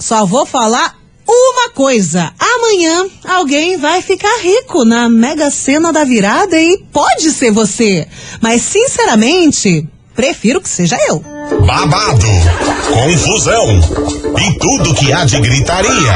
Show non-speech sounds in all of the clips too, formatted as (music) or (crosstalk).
só vou falar uma coisa: amanhã alguém vai ficar rico na Mega Sena da virada e pode ser você. Mas, sinceramente, prefiro que seja eu. Babado, confusão e tudo que há de gritaria.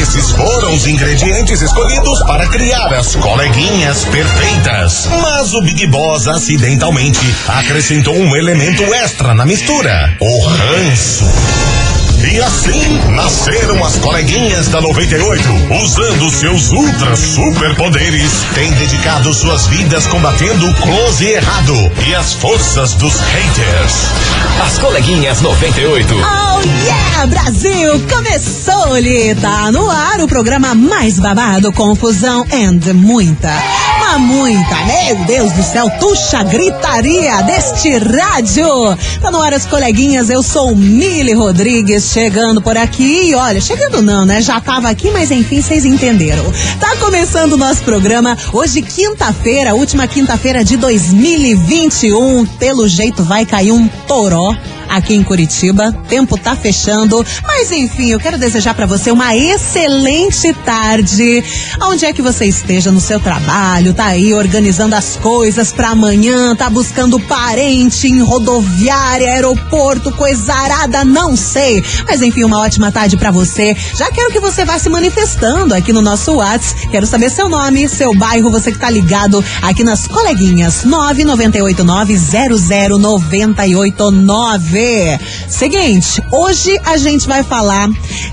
Esses foram os ingredientes escolhidos para criar as coleguinhas perfeitas. Mas o Big Boss acidentalmente acrescentou um elemento extra na mistura: o ranço. E assim nasceram as coleguinhas da 98, usando seus ultra superpoderes, têm dedicado suas vidas combatendo o close errado e as forças dos haters. As coleguinhas 98. Oh yeah, Brasil! Começou-lhe! Tá no ar o programa mais babado, confusão and muita, muita, meu Deus do céu, tuxa gritaria deste rádio! Tá no ar as coleguinhas, eu sou Mili Rodrigues, chegando por aqui olha, chegando não, né? Já tava aqui, mas enfim, vocês entenderam. Tá começando o nosso programa hoje, quinta-feira, última quinta-feira de 2021. Pelo jeito vai cair um toró aqui em Curitiba. Tempo tá fechando, mas enfim, eu quero desejar para você uma excelente tarde. Onde é que você esteja no seu trabalho, tá aí organizando as coisas para amanhã, tá buscando parente em rodoviária, aeroporto, coisa arada, não sei. Mas enfim, uma ótima tarde para você. Já quero que você vá se manifestando aqui no nosso WhatsApp. Quero saber seu nome, seu bairro, você que tá ligado aqui nas coleguinhas 998900989. Seguinte, hoje a gente vai falar.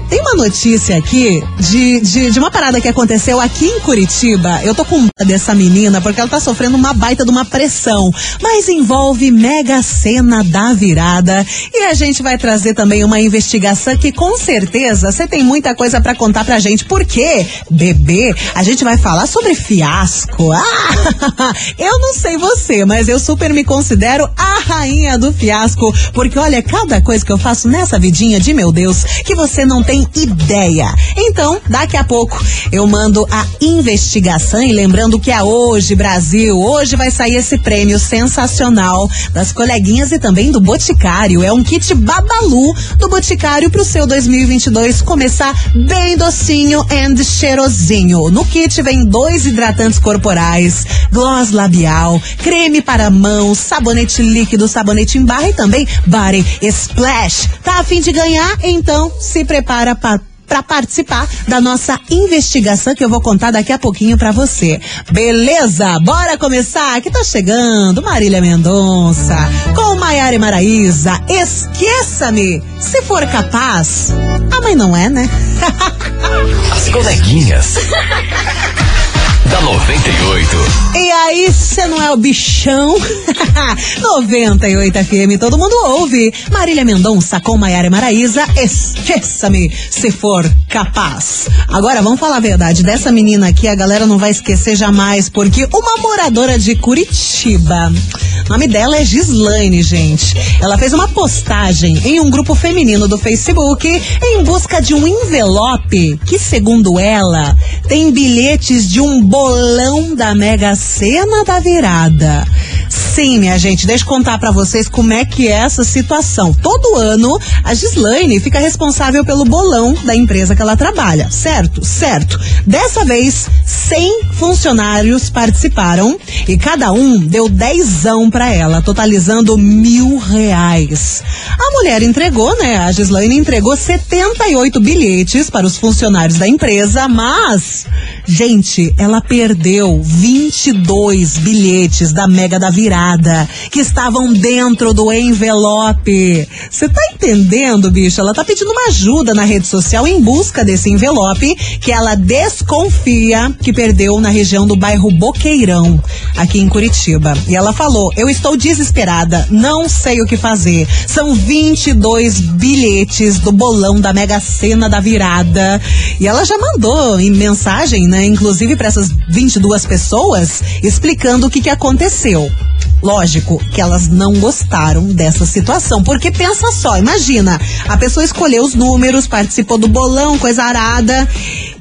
Tem uma notícia aqui de, de, de uma parada que aconteceu aqui em Curitiba. Eu tô com dessa menina porque ela tá sofrendo uma baita de uma pressão. Mas envolve mega cena da virada. E a gente vai trazer também uma investigação que com certeza você tem muita coisa para contar pra gente. Porque, bebê, a gente vai falar sobre fiasco. Ah, (laughs) eu não sei você, mas eu super me considero a rainha do fiasco. Porque olha, cada coisa que eu faço nessa vidinha de meu Deus, que você não tem ideia. Então, daqui a pouco eu mando a investigação e lembrando que é hoje, Brasil, hoje vai sair esse prêmio sensacional das coleguinhas e também do Boticário. É um kit babalu do Boticário pro seu 2022 começar bem docinho and cheirosinho. No kit vem dois hidratantes corporais, gloss labial, creme para mãos, sabonete líquido, sabonete em barra e também body splash. Tá a fim de ganhar? Então se prepara para para participar da nossa investigação que eu vou contar daqui a pouquinho para você. Beleza? Bora começar? Que tá chegando Marília Mendonça com Maiara e Maraísa. Esqueça-me, se for capaz. A mãe não é, né? (laughs) As coleguinhas. Da 98. E aí, você não é o bichão? (laughs) 98 FM, todo mundo ouve. Marília Mendonça com Maiara Maraísa, esqueça-me se for capaz. Agora, vamos falar a verdade. Dessa menina aqui, a galera não vai esquecer jamais, porque uma moradora de Curitiba, o nome dela é Gislaine, gente. Ela fez uma postagem em um grupo feminino do Facebook em busca de um envelope que, segundo ela, tem bilhetes de um bolão da Mega Sena da virada. Sim, minha gente, deixa eu contar para vocês como é que é essa situação. Todo ano, a Gislaine fica responsável pelo bolão da empresa que ela trabalha, certo? Certo. Dessa vez, 100 funcionários participaram e cada um deu dezão para ela, totalizando mil reais. A mulher entregou, né? A Gislaine entregou 78 bilhetes para os funcionários da empresa, mas, gente, ela perdeu 22 bilhetes da Mega da Virada que estavam dentro do envelope. Você tá entendendo, bicho? Ela tá pedindo uma ajuda na rede social em busca desse envelope que ela desconfia que perdeu na região do bairro Boqueirão, aqui em Curitiba. E ela falou: Eu estou desesperada, não sei o que fazer. São 22 bilhetes do bolão da Mega Sena da Virada. E ela já mandou em mensagem, né, inclusive para essas 22 pessoas, explicando o que, que aconteceu. Lógico que elas não gostaram dessa situação, porque pensa só, imagina, a pessoa escolheu os números, participou do bolão, coisa arada.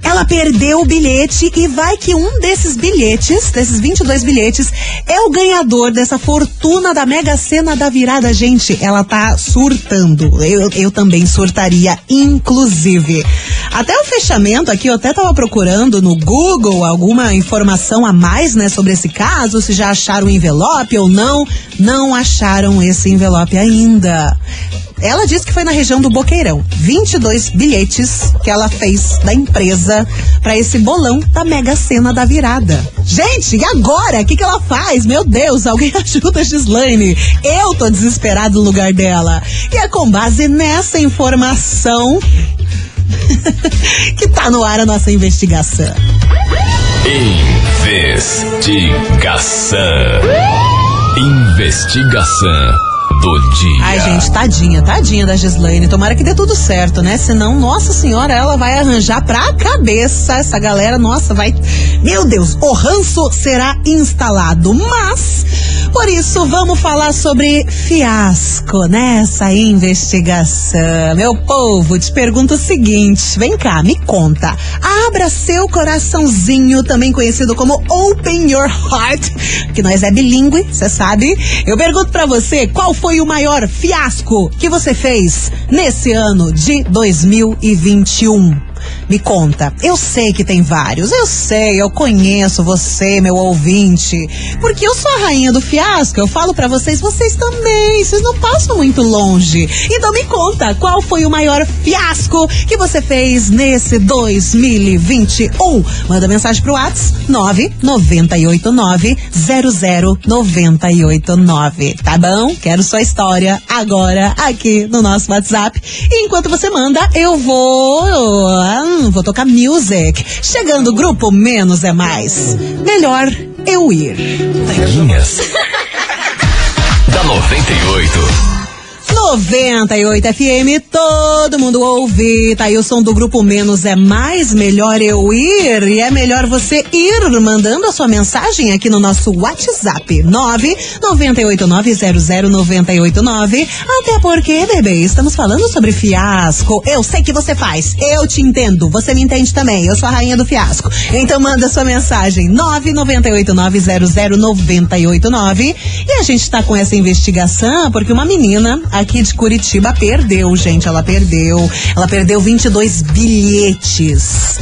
Ela perdeu o bilhete e vai que um desses bilhetes, desses 22 bilhetes, é o ganhador dessa fortuna da Mega Sena da virada. Gente, ela tá surtando. Eu, eu também surtaria, inclusive. Até o fechamento aqui, eu até tava procurando no Google alguma informação a mais, né, sobre esse caso, se já acharam o envelope ou não. Não acharam esse envelope ainda. Ela disse que foi na região do Boqueirão. 22 bilhetes que ela fez da empresa para esse bolão da Mega Sena da virada. Gente, e agora? O que, que ela faz? Meu Deus, alguém (laughs) ajuda a Gislaine. Eu tô desesperado no lugar dela. E é com base nessa informação (laughs) que tá no ar a nossa investigação. Investigação. Investigação do dia. Ai, gente, tadinha, tadinha da Gislaine. Tomara que dê tudo certo, né? Senão, nossa senhora, ela vai arranjar pra cabeça essa galera. Nossa, vai. Meu Deus, o ranço será instalado. Mas, por isso, vamos falar sobre fiasco nessa investigação. Meu povo, te pergunto o seguinte: vem cá, me conta. Abra seu coraçãozinho, também conhecido como Open Your Heart, que nós é bilíngue, você sabe. Eu pergunto pra você qual foi o maior fiasco que você fez nesse ano de 2021. Me conta. Eu sei que tem vários. Eu sei, eu conheço você, meu ouvinte. Porque eu sou a rainha do fiasco. Eu falo para vocês, vocês também. Vocês não passam muito longe. Então me conta, qual foi o maior fiasco que você fez nesse 2021? Manda mensagem pro WhatsApp 998900989. Tá bom? Quero sua história agora aqui no nosso WhatsApp. E enquanto você manda, eu vou hum, vou tocar music. Chegando o grupo Menos é Mais. Melhor eu ir. Coleguinhas. (laughs) da 98. 98 FM, todo mundo ouve. Tá aí o som do grupo Menos é Mais, melhor eu ir. E é melhor você ir mandando a sua mensagem aqui no nosso WhatsApp. 998900989. Até porque, bebê, estamos falando sobre fiasco. Eu sei que você faz. Eu te entendo. Você me entende também. Eu sou a rainha do fiasco. Então manda sua mensagem. 998900989. E a gente tá com essa investigação porque uma menina aqui de Curitiba perdeu, gente. Ela perdeu. Ela perdeu 22 bilhetes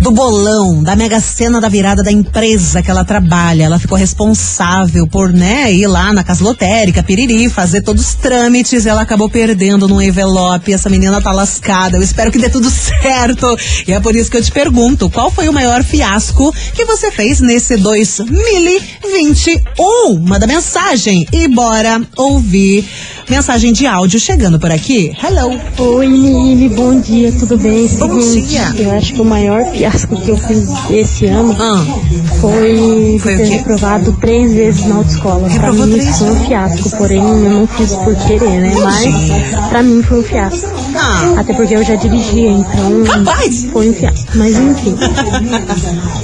do bolão, da mega cena da virada da empresa que ela trabalha. Ela ficou responsável por, né, ir lá na casa lotérica, piriri, fazer todos os trâmites. Ela acabou perdendo num envelope. Essa menina tá lascada. Eu espero que dê tudo (laughs) certo. E é por isso que eu te pergunto: qual foi o maior fiasco que você fez nesse 2021? Manda mensagem e bora ouvir mensagem de áudio chegando por aqui. Hello. Oi, Lili, bom dia, tudo bem? Bom Seguinte, dia. Eu acho que o maior fiasco que eu fiz esse ano Ah. foi, Foi ter reprovado três vezes na autoescola. Pra Reprovou mim três isso foi um fiasco, porém eu não fiz por querer, né? Mas pra mim foi um fiasco. Até porque eu já dirigia, então Capaz. foi um fiasco. Mas enfim.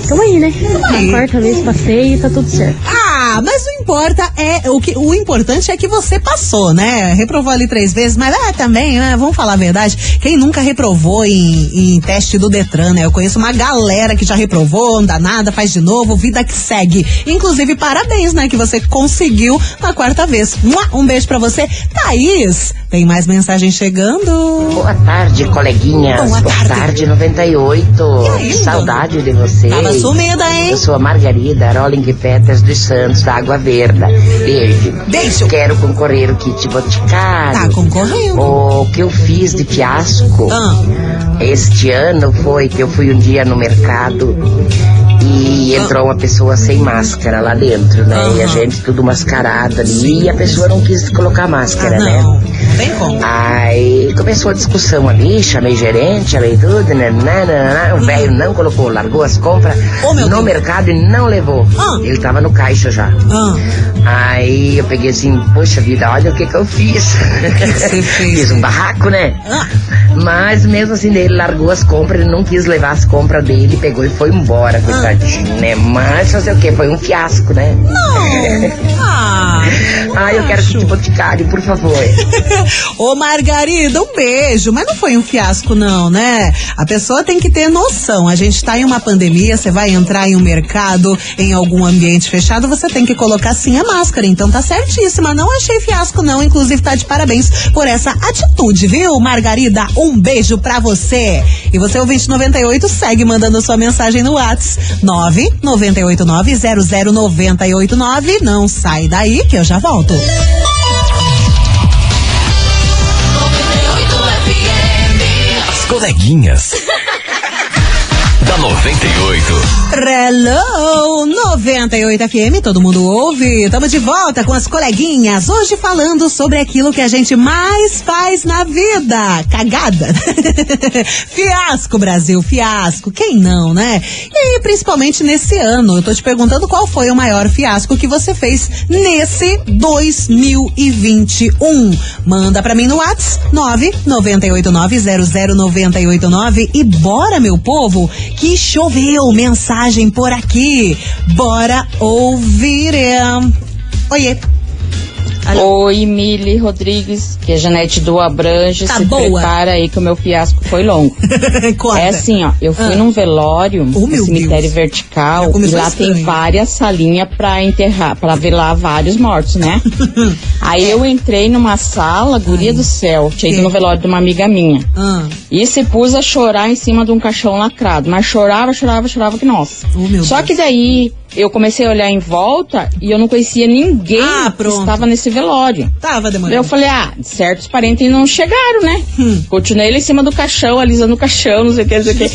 Tamo aí, né? Aí. A quarta vez passei e tá tudo certo. Ah, mas o importa é o que o importante é que você passou, né? Reprovou ali três vezes, mas é também, né? Vamos falar a verdade. Quem nunca reprovou em, em teste do Detran, né? Eu conheço uma galera que já reprovou, não dá nada, faz de novo, vida que segue. Inclusive, parabéns, né? Que você conseguiu na quarta vez. Um beijo pra você, Thaís. Tem mais mensagem chegando. Boa tarde, coleguinhas. Boa tarde. 98. E aí, Que saudade de vocês. Tava sumida, hein? Eu sou a Margarida Rolling Peters dos Santos, da Água Verde. Beijo. Beijo. Quero concorrer o kit boticário. Tá concorrendo. O que eu fiz de fiasco Ah, este ano foi que eu fui um dia no mercado e entrou uma pessoa sem máscara lá dentro, né? E a gente tudo mascarado ali e a pessoa não quis colocar máscara, ah, né? Não. Tem como. Aí começou a discussão ali, chamei gerente, chamei tudo, né, né, né, né, o velho não colocou, largou as compras Oh, no Deus. mercado e não levou. Ah. Ele tava no caixa já. Ah, Aí eu peguei assim, poxa vida, olha o que que eu fiz. que você (laughs) fez? fiz um barraco, né? ah. Mas mesmo assim, ele largou as compras, ele não quis levar as compras dele, pegou e foi embora, coitadinho, né? Mas fazer o quê? Foi um fiasco, né? (laughs) Ah, Ai, eu quero de boticário, por favor. (laughs) Ô Margarida, um beijo. Mas não foi um fiasco, não, né? A pessoa tem que ter noção. A gente tá em uma pandemia, você vai entrar em um mercado, em algum ambiente fechado, você tem que colocar sim a máscara. Então tá certíssima. Não achei fiasco, não. Inclusive, tá de parabéns por essa atitude, viu, Margarida? Um beijo pra você. E você, o 2098, segue mandando sua mensagem no WhatsApp 998900989. Não sai daí que eu já volto. Coleguinhas. Da 98. Hello, 98 FM, todo mundo ouve. Estamos de volta com as coleguinhas. Hoje falando sobre aquilo que a gente mais faz na vida: cagada. (laughs) fiasco, Brasil, fiasco. Quem não, né? E principalmente nesse ano, eu tô te perguntando qual foi o maior fiasco que você fez nesse 2021. Manda pra mim no WhatsApp 998900989 e bora, meu povo, que choveu mensagem por aqui. Bora ouvir. Oiê. Oi, Mili Rodrigues, que é Janete do Abrange. Tá se boa. prepara aí que o meu fiasco foi longo. (laughs) É assim, ó, eu fui Ah. num velório, Oh, cemitério Deus. vertical, e lá estranho. tem várias salinhas pra enterrar, pra velar vários mortos, né? (laughs) aí eu entrei numa sala, guria do céu, tinha ido no velório de uma amiga minha. Ah, E se pus a chorar em cima de um caixão lacrado. Mas chorava, chorava, chorava que nossa. Oh, meu Só Deus. que daí eu comecei a olhar em volta e eu não conhecia ninguém Ah, que estava nesse velório. tava demorando. eu falei, ah, certos parentes não chegaram, né? Hum. Continuei lá em cima do caixão, alisando o caixão, não sei o que, não sei o que.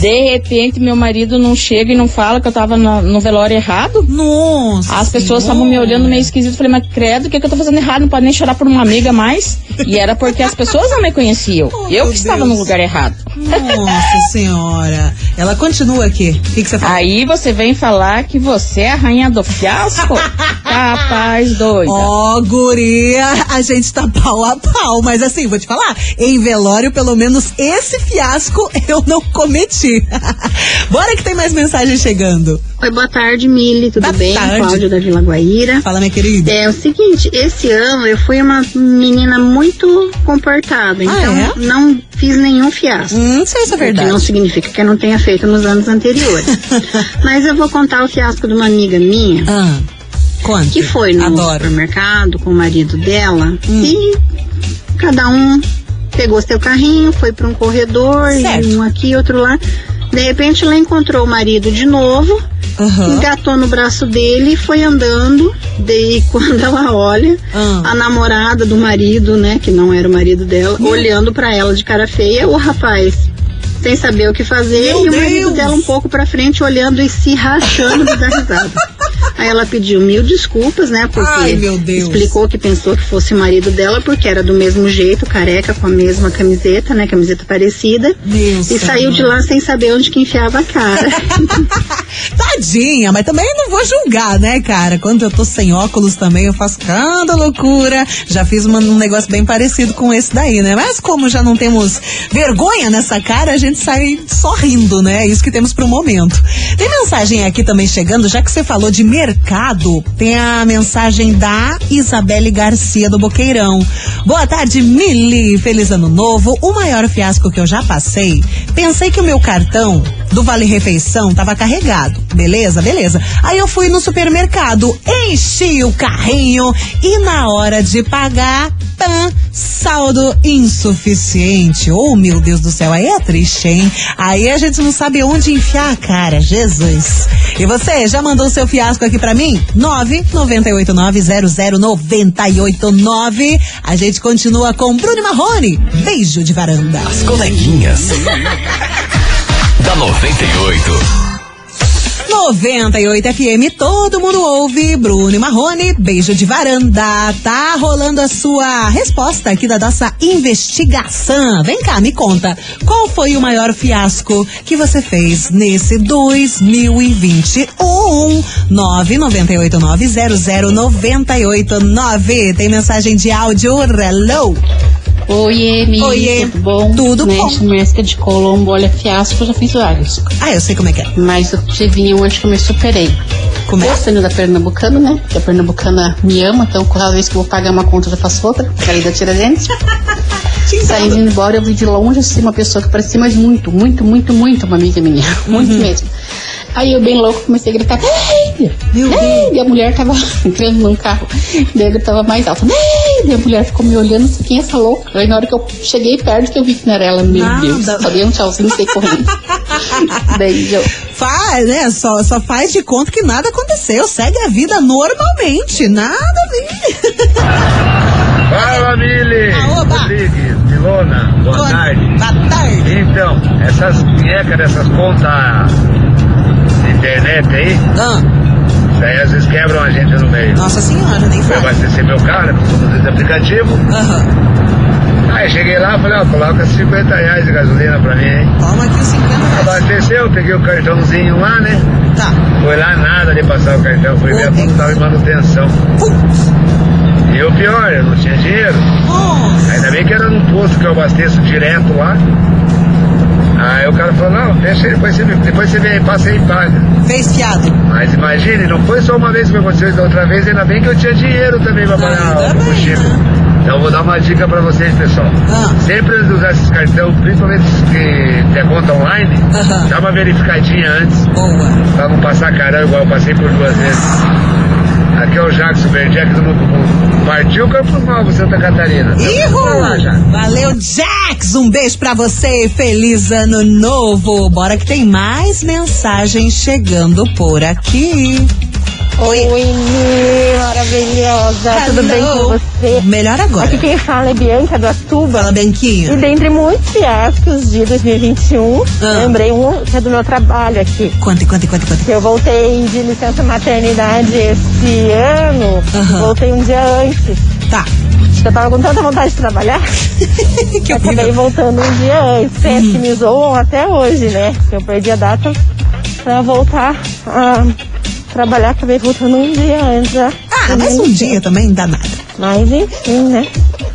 De repente, meu marido não chega e não fala que eu tava no, no velório errado. Nossa. As pessoas estavam me olhando meio esquisito. Falei, mas credo, o que, que eu tô fazendo errado? Não pode nem chorar por uma amiga mais. E era porque as pessoas não me conheciam. (laughs) Oh, eu que estava Deus. no lugar errado. Nossa senhora. Ela continua aqui. O que, que você fala? Aí você vem falar que você é a rainha do fiasco? (laughs) Capaz doida. Ó, guria, a gente tá pau a pau, mas assim, vou te falar, em velório, pelo menos esse fiasco (laughs) eu não cometi. (laughs) Bora que tem mais mensagem chegando. Oi, boa tarde, Mili, tudo Boa bem? tarde. Cláudia da Vila Guaíra. Fala, minha querida. É o seguinte, esse ano eu fui uma menina muito comportada, então é? não fiz nenhum fiasco. Hum, não sei se é O que verdade. não significa que eu não tenha feito nos anos anteriores. (laughs) Mas eu vou contar o fiasco de uma amiga minha Ah, que foi no Adoro. Hum. supermercado com o marido dela e cada um pegou seu carrinho, foi para um corredor, Certo. e um aqui, outro lá. De repente ela encontrou o marido de novo, Aham. engatou no braço dele e foi andando. Daí (laughs) quando ela olha, Ah. a namorada do marido, né, que não era o marido dela, olhando para ela de cara feia, o rapaz sem saber o que fazer Meu e o marido Deus! dela um pouco pra frente olhando e se rachando de dar risada. Aí ela pediu mil desculpas, né? Porque Ai, explicou que pensou que fosse o marido dela, porque era do mesmo jeito, careca, com a mesma camiseta, né? Camiseta parecida. Deus E saiu de lá sem saber onde que enfiava a cara. (laughs) Tadinha, mas também não vou julgar, né, cara? Quando eu tô sem óculos também, eu faço cada loucura. Já fiz uma- um negócio bem parecido com esse daí, né? Mas como já não temos vergonha nessa cara, a gente sai sorrindo, né? É isso que temos pro momento. Tem mensagem aqui também chegando, já que você falou de mercado, tem a mensagem da Isabelle Garcia do Boqueirão. Boa tarde, Mili. Feliz ano novo. O maior fiasco que eu já passei, pensei que o meu cartão do Vale Refeição tava carregado. Beleza? Beleza. Aí eu fui no supermercado, enchi o carrinho e na hora de pagar, pã, saldo insuficiente. Oh, meu Deus do céu, aí é triste, hein? Aí a gente não sabe onde enfiar a cara, Jesus. E você, já mandou seu fiasco aqui pra mim? 998900989. A gente continua com Bruno Marrone. Beijo de varanda. As coleguinhas. (laughs) da 98. 98 FM, todo mundo ouve. Bruno e Marrone, beijo de varanda. Tá rolando a sua resposta aqui da nossa investigação. Vem cá, me conta. Qual foi o maior fiasco que você fez nesse 2021? 998900989. Tem mensagem de áudio. Hello. Oi, Emi. Oiê. Tudo bom? Tudo né? bom. Chamesca de Colombo, olha, fiasco, eu já fiz vários. Ah, eu sei como é que é. Mas o que vinha hoje que eu me superei. Como é? Gostando da Pernambucana, né? Que a Pernambucana me ama, então cada vez que eu vou pagar uma conta eu já faço outra. Caí da Tiradentes. (laughs) Saindo embora, eu vi de longe assim uma pessoa que parecia mais muito, muito, muito, muito uma amiga minha. Muito mesmo. Aí eu, bem louco, comecei a gritar, Neide! Neide! E a mulher tava (laughs) entrando num carro. Daí eu gritava mais alto, Neide! E a mulher ficou me olhando assim, quem é essa louca? Aí na hora que eu cheguei perto, que eu vi que não era ela, meu Nada. Deus. Só dei um tchauzinho e saí correndo. Eu, Faz, né? Só, só faz de conta que nada aconteceu. Segue a vida normalmente. Nada ver. Fala, Mili! Rodrigues, Milona, boa tarde. Boa tarde. Então, essas pinhecas dessas contas de internet aí, Ah, isso aí às vezes quebram a gente no meio. nossa senhora, nem Fui fala. abastecer meu carro, né, eu esse aplicativo. Aham. Aí cheguei lá, falei, ó, coloca 50 reais de gasolina pra mim, hein? Toma aqui os 50 reais. Abasteceu, peguei o cartãozinho lá, né? Tá. Foi lá nada de passar o cartão, fui ver Ô, quanto tava em manutenção. Putz. E o pior, eu não tinha dinheiro. Nossa. Ainda bem que era num posto que eu abasteço direto lá. Aí o cara falou, não, deixa aí, depois você, depois você vem, passa aí e paga. Fez fiado. Mas imagine, não foi só uma vez que aconteceu isso da outra vez, ainda bem que eu tinha dinheiro também pra pagar o combustível. né? Então eu vou dar uma dica pra vocês, pessoal. Ah. Sempre usar esses cartões, principalmente os que tem conta online, Aham. dá uma verificadinha antes, Boa. pra não passar caramba igual eu passei por duas vezes. Aqui é o Jackson Berdiac do Novo Mundo. Partiu Campo Novo, Santa Catarina. Pra lá. Ihu! Valeu, Jax! Um beijo pra você. Feliz ano novo. Bora que tem mais mensagens chegando por aqui. Oi. Oi, Mi, maravilhosa. Tudo bem com Hello. você? Melhor agora. Aqui quem fala é Bianca do Atuba. Fala, E Benquinho. dentre muitos fiascos de 2021, Ah. lembrei um que é do meu trabalho aqui. Conta, conta, conta, conta. Que eu voltei de licença maternidade esse ano, Aham. voltei um dia antes. Tá. Eu tava com tanta vontade de trabalhar, (laughs) que eu acabei voltando um dia antes. Que me zoam até hoje, né? Eu perdi a data pra voltar a trabalhar, acabei voltando um dia antes. né? Ah, mas um dia também não dá nada. Mas enfim, né?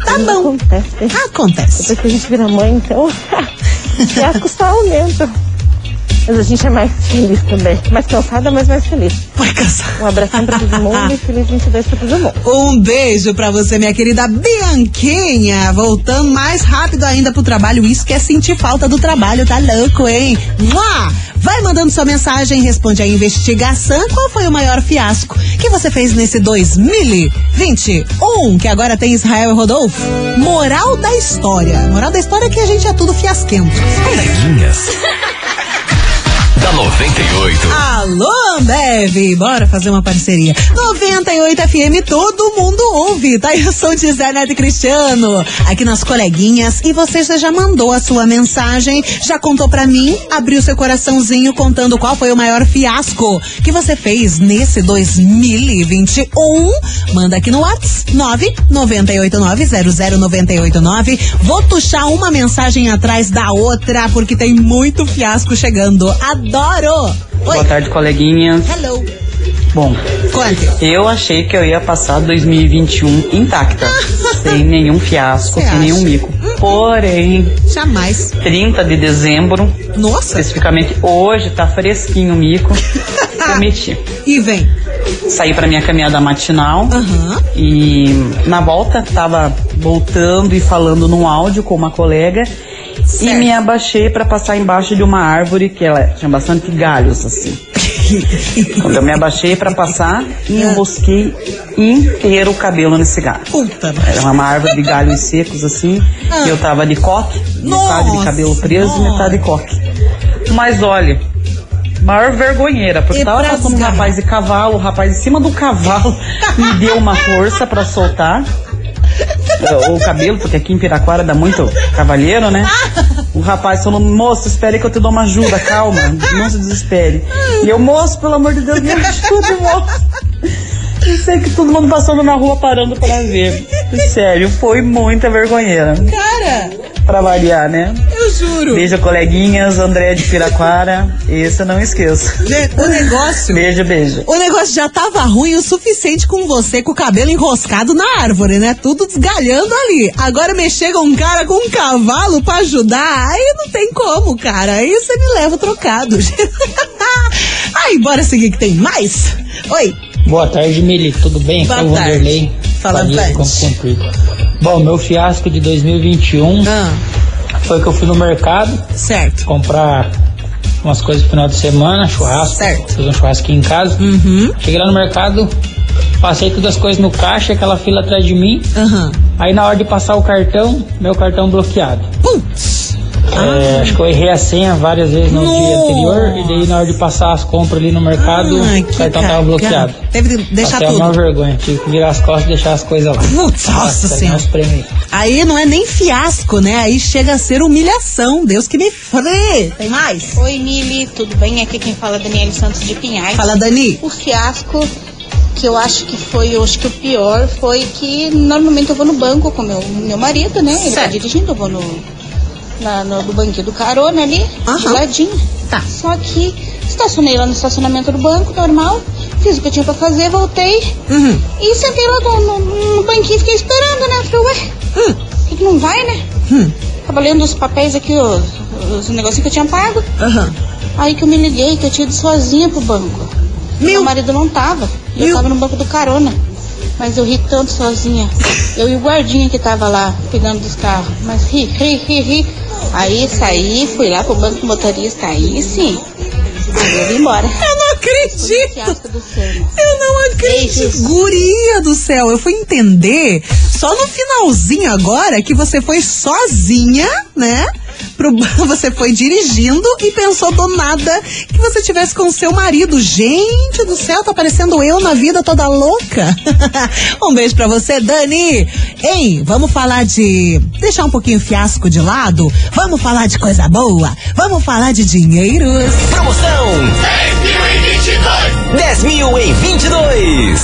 Tá Tudo bom. Acontece. Acontece. Depois que a gente vira mãe, então. (laughs) fiascos só aumentam. Mas a gente é mais feliz também. Mais cansada, mas mais feliz. Vai casar. Um abração pra todo mundo e feliz 22 pra todo mundo. Um beijo pra você, minha querida Bianquinha. Voltando mais rápido ainda pro trabalho. Isso que é sentir falta do trabalho, tá louco, hein? Mua! Vai mandando sua mensagem, responde a investigação. Qual foi o maior fiasco que você fez nesse 2021? Que agora tem Israel e Rodolfo. Moral da história. Moral da história é que a gente é tudo fiasquento. Coleguinhas. (laughs) da 98. Alô, Ambev, bora fazer uma parceria. 98 FM, todo mundo ouve, tá? Eu sou de Neto Cristiano, aqui nas coleguinhas, e você já mandou a sua mensagem, já contou pra mim, abriu seu coraçãozinho contando qual foi o maior fiasco que você fez nesse 2021. Manda aqui no WhatsApp, 998900989. Vou tuchar uma mensagem atrás da outra, porque tem muito fiasco chegando. Adoro! Oi. Boa tarde, coleguinhas. Hello. Bom, Conte. eu achei que eu ia passar 2021 intacta, (laughs) sem nenhum fiasco, sem nenhum acha? mico. Porém, Jamais. 30 de dezembro, Nossa. especificamente hoje, tá fresquinho o mico, (laughs) prometi. E vem. Saí pra minha caminhada matinal Aham. e na volta tava voltando e falando num áudio com uma colega e Certo. me abaixei pra passar embaixo de uma árvore que ela tinha bastante galhos assim. Quando (laughs) eu me abaixei pra passar, enrosquei inteiro o cabelo nesse galho. Puta. Era uma árvore de galhos secos assim, Ah. e eu tava de coque, metade Nossa, de cabelo preso e nossa. metade de coque. Mas olha, maior vergonheira, porque E tava passando um rapaz de cavalo, o rapaz em cima do cavalo (laughs) me deu uma força pra soltar. O cabelo, porque aqui em Piraquara dá muito cavalheiro, né? O rapaz falou, moço, espere que eu te dou uma ajuda, calma, não se desespere. E eu, moço, pelo amor de Deus, me ajude, moço. Eu sei que todo mundo passando na rua parando pra ver. Sério, foi muita vergonheira. Cara. pra variar, né? Eu juro. Beijo, coleguinhas, André de Piraquara. Esse eu não esqueço. O negócio. Beijo, beijo. O negócio já tava ruim o suficiente com você com o cabelo enroscado na árvore, né? Tudo desgalhando ali. Agora me chega um cara com um cavalo pra ajudar. Aí não tem como, cara. Aí você me leva trocado. (laughs) aí, bora seguir que tem mais? Oi. Boa tarde, Mili. Tudo bem? Boa Aqui é o tarde. Vanderlei. Fala. Bom, meu fiasco de 2021 Ah, foi que eu fui no mercado certo. comprar umas coisas pro final de semana, churrasco. Certo. Fazer um churrasquinho em casa. Uhum. Cheguei lá no mercado, passei todas as coisas no caixa, aquela fila atrás de mim. Aham. Aí na hora de passar o cartão, meu cartão bloqueado. Putz. É, acho que eu errei a senha várias vezes no dia Nossa. anterior e daí na hora de passar as compras ali no mercado, Ai, o que cartão tava bloqueado. Teve que deixar Até tudo. uma vergonha, tive que virar as costas e deixar as coisas lá. Putz, nossa ganhei senhora. Aí não é nem fiasco, né? Aí chega a ser humilhação. Deus que me free. Tem mais? Oi, Mili, tudo bem? Aqui quem fala é Daniele Santos de Pinhais. Fala, Dani. O fiasco que eu acho que foi, eu acho que o pior foi que normalmente eu vou no banco com meu, meu marido, né? Ele tá Certo. dirigindo, eu vou no, na, no, do banquinho do carona ali, de Aham. ladinho. Tá. Só que estacionei lá no estacionamento do banco, normal, fiz o que eu tinha pra fazer, voltei Uhum. e sentei lá no, no, no banquinho e fiquei esperando, né? Falei, ué, Hum. que, que não vai, né? Hum. Tava lendo os papéis aqui, os, os negocinhos que eu tinha pago. Aham. Aí que eu me liguei que eu tinha ido sozinha pro banco. Meu- Meu marido não tava. Eu Meu- tava no banco do carona. Mas eu ri tanto sozinha. Eu e o guardinha que tava lá cuidando dos carros. Mas ri, ri, ri, ri. Aí saí, fui lá pro banco motorista. Aí sim. Eu vim embora. (laughs) Eu não acredito. Eu não acredito. Beijos. Guria do céu, eu fui entender só no finalzinho agora que você foi sozinha, né? Pro, (laughs) você foi dirigindo e pensou do nada que você tivesse com seu marido. Gente do céu, tá parecendo eu na vida toda louca. (laughs) um beijo pra você, Dani. Hein, vamos falar de. Deixar um pouquinho fiasco de lado? Vamos falar de coisa boa? Vamos falar de dinheiros? Promoção 10 mil em 22.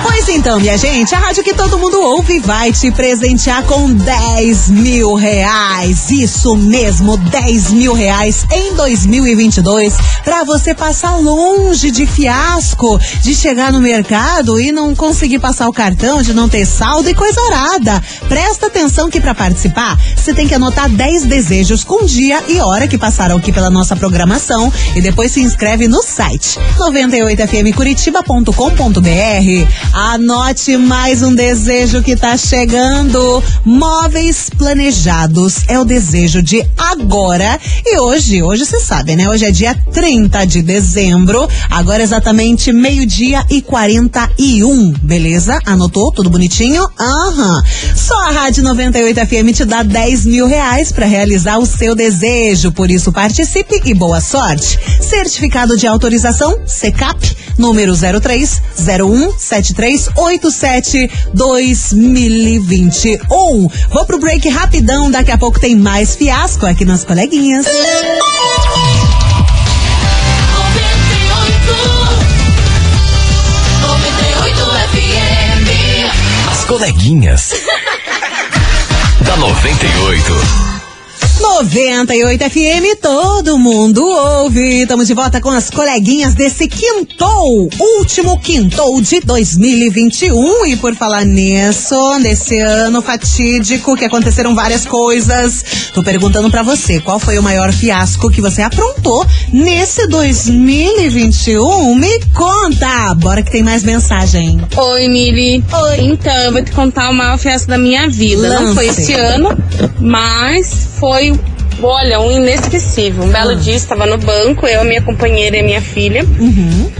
Pois então, minha gente, a rádio que todo mundo ouve vai te presentear com 10 mil reais. Isso mesmo, 10 mil reais em 2022 para você passar longe de fiasco, de chegar no mercado e não conseguir passar o cartão, de não ter saldo e coisa arada. Presta atenção que para participar, você tem que anotar 10 desejos com dia e hora que passaram aqui pela nossa programação e depois se inscreve no site 98fmcuritiba.com.br. Anote mais um desejo que tá chegando. Móveis planejados é o desejo de agora. E hoje, hoje você sabe, né? Hoje é dia 30 de dezembro. Agora exatamente meio-dia e 41. Beleza? Anotou? Tudo bonitinho? Aham. Só a Rádio 98 FM te dá 10 mil reais para realizar o seu desejo. Por isso, participe e boa sorte. Certificado de autorização CECAP, número 03 01 7387 2021. Vou pro break rapidão, daqui a pouco tem mais fiasco aqui nas coleguinhas. As coleguinhas. (laughs) da 98. 98 FM, todo mundo ouve. Estamos de volta com as coleguinhas desse quintou, último quintou de 2021. E por falar nisso, nesse ano fatídico que aconteceram várias coisas, tô perguntando pra você, qual foi o maior fiasco que você aprontou nesse 2021? Me conta! Bora que tem mais mensagem. Oi, Mili. Oi. Então, eu vou te contar o maior festa da minha vida. Não foi Lance. esse ano, mas foi, olha, um inesquecível. Um Ah. belo dia, estava no banco, eu, a minha companheira e a minha filha. Uhum.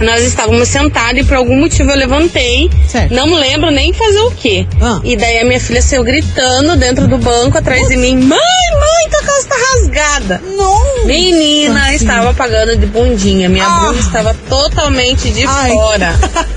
Nós estávamos sentados e por algum motivo eu levantei. Certo. Não me lembro nem fazer o quê. Ah. E daí a minha filha saiu gritando dentro do banco atrás de mim: Mãe, mãe, tá as toda rasgada. Nossa Menina, estava pagando de bundinha. Minha Ah. bunda estava totalmente de Ai. fora.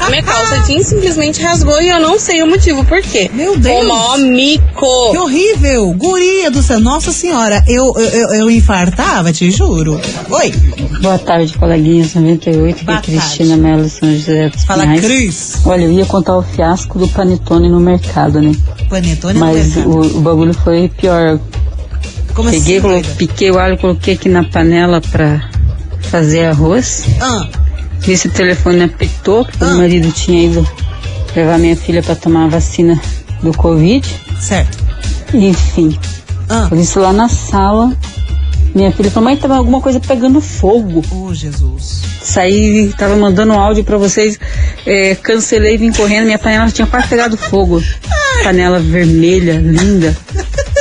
Minha calça jeans simplesmente rasgou e eu não sei o motivo por quê. Meu Deus. O maior mico. Que horrível! Guria do céu, nossa senhora, eu, eu, eu, eu infartava, te juro. Oi, Boa tarde, coleguinhas 98, Boa aqui é Cristina Melo São José dos fala Pinhais. Cris. Olha, eu ia contar o fiasco do panetone no mercado, né? Panetone Mas no o, mercado. o bagulho foi pior. Como Peguei, assim, doida? piquei o alho, coloquei aqui na panela pra fazer arroz. Ah, Esse telefone apitou, porque Ah. o marido tinha ido levar minha filha pra tomar a vacina do Covid. certo. Enfim, Ah, isso lá na sala, minha filha falou, mãe, tava alguma coisa pegando fogo. oh Jesus. Saí, tava mandando um áudio pra vocês, é, cancelei, vim correndo, minha panela tinha quase pegado fogo. Panela vermelha, linda.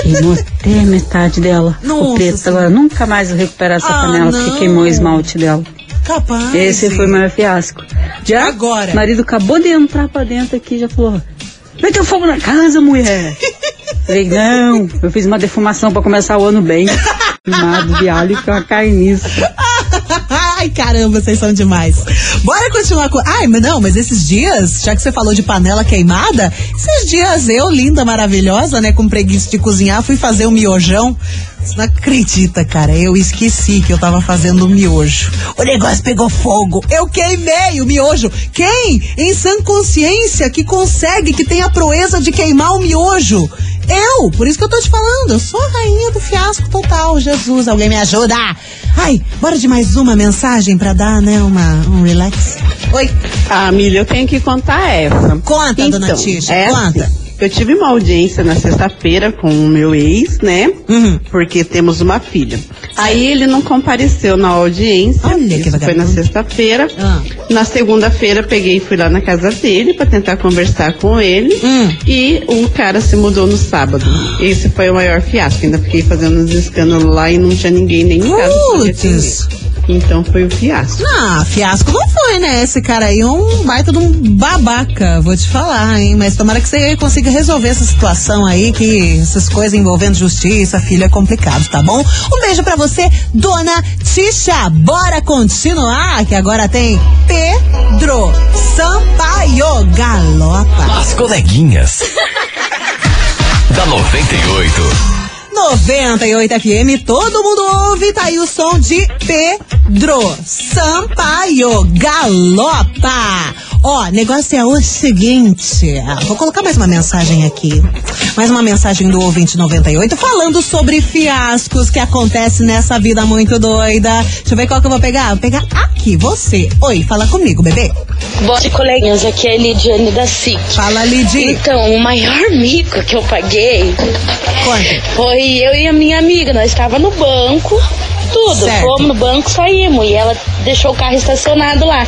Queimou até metade dela. Nossa Ficou preta. Senhora. Agora nunca mais vou recuperar essa Ah, panela, não. porque queimou o esmalte dela. Capaz. Esse foi o maior fiasco. Já Agora. o marido acabou de entrar pra dentro aqui e já falou: Meteu fogo na casa, mulher. (laughs) Falei, não, eu fiz uma defumação pra começar o ano bem. Queimado de alho com a carniça. Ai, caramba, vocês são demais. Bora continuar com. Ai, mas não, mas esses dias, já que você falou de panela queimada, esses dias eu, linda, maravilhosa, né, com preguiça de cozinhar, fui fazer um miojão. Você não acredita, cara, eu esqueci que eu tava fazendo miojo. O negócio pegou fogo. Eu queimei o miojo. Quem, em sã consciência, que consegue, que tem a proeza de queimar o miojo? Eu, por isso que eu tô te falando, eu sou a rainha do fiasco total. Jesus, alguém me ajuda. Ai, bora de mais uma mensagem pra dar, né, uma, um relax. Oi, Ah, Milha, eu tenho que contar essa. conta, Então, dona Tisha, é conta. Eu tive uma audiência na sexta-feira com o meu ex, né? Uhum. Porque temos uma filha. Aí ele não compareceu na audiência. Olha que Isso foi na sexta-feira. Ah. Na segunda-feira peguei e fui lá na casa dele pra tentar conversar com ele. Hum. E o cara se mudou no sábado. Esse foi o maior fiasco. Ainda fiquei fazendo uns escândalos lá e não tinha ninguém nem em casa. Putz. Então foi o fiasco. Ah, fiasco não foi, né? Esse cara aí é um baita de um babaca, vou te falar, hein? Mas tomara que você consiga resolver essa situação aí, que essas coisas envolvendo justiça, filho, é complicado, tá bom? Um beijo pra você, dona Tisha. Bora continuar, que agora tem Pedro Sampaio Galopa. As coleguinhas. da 98. 98 FM, todo mundo ouve, tá aí o som de Pedro Sampaio Galopa. Ó, negócio é o seguinte, vou colocar mais uma mensagem aqui. Mais uma mensagem do ouvinte 98 falando sobre fiascos que acontecem nessa vida muito doida. Deixa eu ver qual que eu vou pegar. Vou pegar aqui, você. Oi, fala comigo, bebê. Boa tarde, coleguinhas. Aqui é a Lidiane da SIC. Fala, Lidi. Então, o maior mico que eu paguei Conta. foi eu e a minha amiga. Nós estava no banco, tudo. Certo. Fomos no banco, saímos. E ela deixou o carro estacionado lá.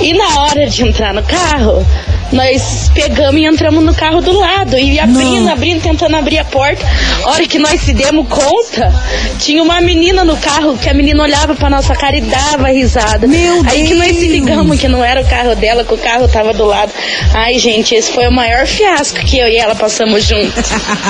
E na hora de entrar no carro, nós pegamos e entramos no carro do lado. E abrindo, abrindo, tentando abrir a porta. A hora que nós se demos conta, tinha uma menina no carro, que a menina olhava pra nossa cara e dava risada. Meu Aí que nós se Deus. ligamos que não era o carro dela, que o carro tava do lado. Ai, gente, esse foi o maior fiasco que eu e ela passamos juntos.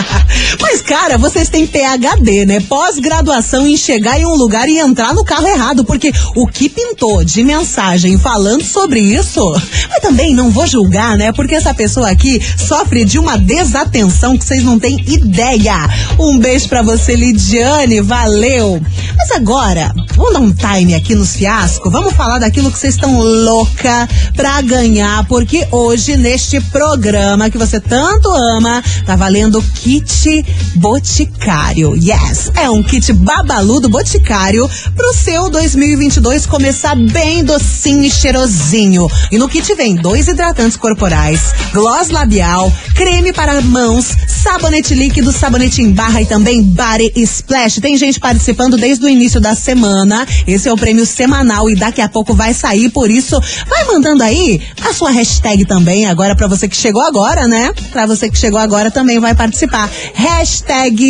(laughs) Mas, cara, vocês têm PHD, né? Pós-graduação em chegar em um lugar e entrar no carro errado. Porque o que pintou de mensagem falando sobre isso, (laughs) mas também não vou julgar, né? Porque essa pessoa aqui sofre de uma desatenção que vocês não têm ideia. Um beijo pra você, Lidiane, valeu. Mas agora, vamos dar um time aqui nos fiascos? Vamos falar daquilo que vocês estão louca pra ganhar, porque hoje, neste programa que você tanto ama, tá valendo kit Boticário. Yes! É um kit babalu do Boticário pro seu 2022 começar bem docinho e cheirosinho. E no kit vem dois hidratantes corporais, gloss labial, creme para mãos, sabonete líquido, sabonete em barra e também body splash. Tem gente participando desde o início da semana. Esse é o prêmio semanal e daqui a pouco vai sair, por isso vai mandando aí a sua hashtag também agora pra você que chegou agora, né? Pra você que chegou agora também vai participar. Hashtag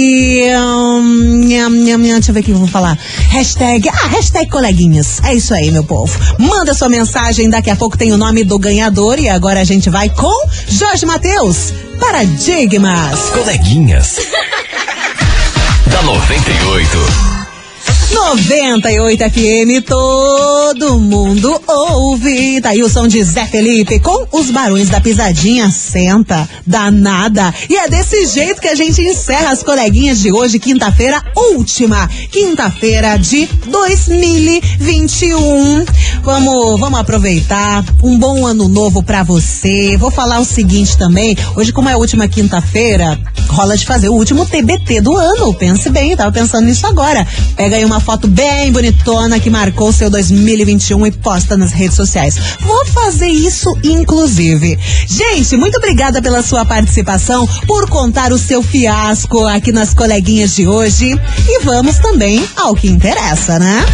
hum, nham, nham, nham, deixa eu ver o que eu vou falar. Hashtag, ah, hashtag coleguinhas. É isso aí, meu povo. Manda sua mensagem, daqui a pouco tem o nome do ganhador e agora a gente vai com Jorge Matheus. Paradigmas. Coleguinhas. (laughs) da 98. 98 FM, todo mundo ouve. Tá aí o som de Zé Felipe com os barões da pisadinha. Senta, danada. E é desse jeito que a gente encerra as coleguinhas de hoje, quinta-feira, última. Quinta-feira de 2021. Vamos, vamos aproveitar. Um bom ano novo pra você. Vou falar o seguinte também. Hoje, como é a última quinta-feira, rola de fazer o último TBT do ano. Pense bem, tava pensando nisso agora. Pega aí uma foto bem bonitona que marcou seu 2021 e posta nas redes sociais. Vou fazer isso, inclusive. Gente, muito obrigada pela sua participação, por contar o seu fiasco aqui nas coleguinhas de hoje. E vamos também ao que interessa, né?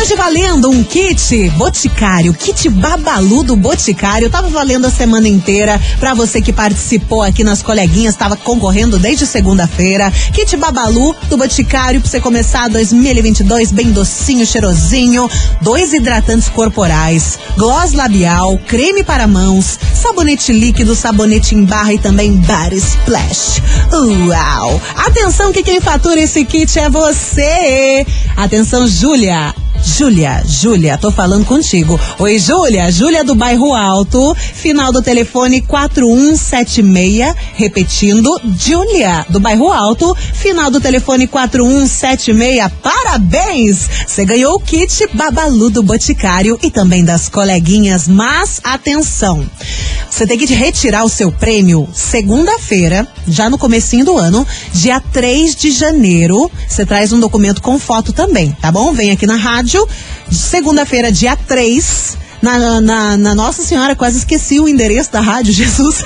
Hoje valendo um kit Boticário, kit Babalu do Boticário. Tava valendo a semana inteira para você que participou aqui nas coleguinhas, tava concorrendo desde segunda-feira. Kit Babalu do Boticário pra você começar 2022 bem docinho, cheirosinho. Dois hidratantes corporais, gloss labial, creme para mãos, sabonete líquido, sabonete em barra e também Body Splash. Uau! Atenção que quem fatura esse kit é você! Atenção, Júlia! Júlia, Júlia, tô falando contigo. Oi, Júlia, Júlia do Bairro Alto, final do telefone 4176, repetindo, Júlia do Bairro Alto, final do telefone 4176. Parabéns! Você ganhou o kit Babalu do Boticário e também das coleguinhas, mas atenção. Você tem que retirar o seu prêmio segunda-feira, já no comecinho do ano, dia 3 de janeiro. Você traz um documento com foto também, tá bom? Vem aqui na rádio segunda-feira, dia 3. Na, na, na, Nossa Senhora, quase esqueci o endereço da rádio, (laughs) Jesus.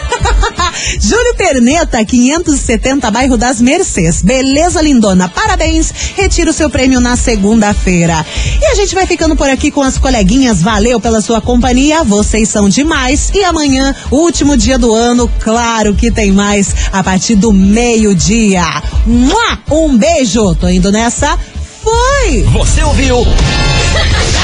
Júlio Perneta, 570, bairro das Mercês. Beleza, lindona? Parabéns. Retira o seu prêmio na segunda-feira. E a gente vai ficando por aqui com as coleguinhas. Valeu pela sua companhia. Vocês são demais. E amanhã, último dia do ano, claro que tem mais a partir do meio-dia. Um beijo. Tô indo nessa. Foi! Você ouviu? (laughs)